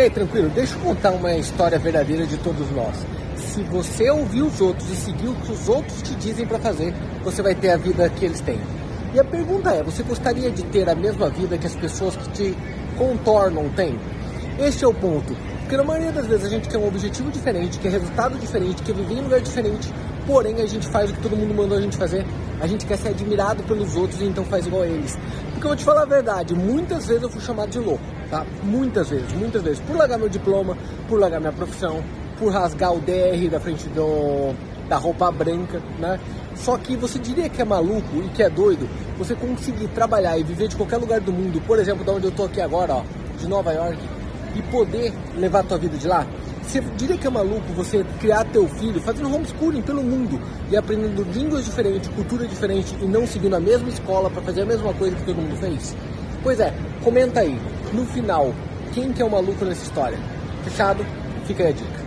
E aí, tranquilo? Deixa eu contar uma história verdadeira de todos nós. Se você ouvir os outros e seguir o que os outros te dizem para fazer, você vai ter a vida que eles têm. E a pergunta é: você gostaria de ter a mesma vida que as pessoas que te contornam têm? Este é o ponto. Porque na maioria das vezes a gente quer um objetivo diferente, quer resultado diferente, quer viver em um lugar diferente, porém a gente faz o que todo mundo mandou a gente fazer. A gente quer ser admirado pelos outros e então faz igual a eles. Porque eu vou te falar a verdade, muitas vezes eu fui chamado de louco, tá? Muitas vezes, muitas vezes. Por largar meu diploma, por largar minha profissão, por rasgar o DR da frente do, da roupa branca, né? Só que você diria que é maluco e que é doido você conseguir trabalhar e viver de qualquer lugar do mundo, por exemplo, da onde eu tô aqui agora, ó, de Nova York, e poder levar a tua vida de lá? Você diria que é maluco você criar teu filho fazendo homeschooling pelo mundo e aprendendo línguas diferentes, cultura diferente e não seguindo a mesma escola para fazer a mesma coisa que todo mundo fez? Pois é, comenta aí, no final, quem que é o maluco nessa história? Fechado? Fica aí a dica.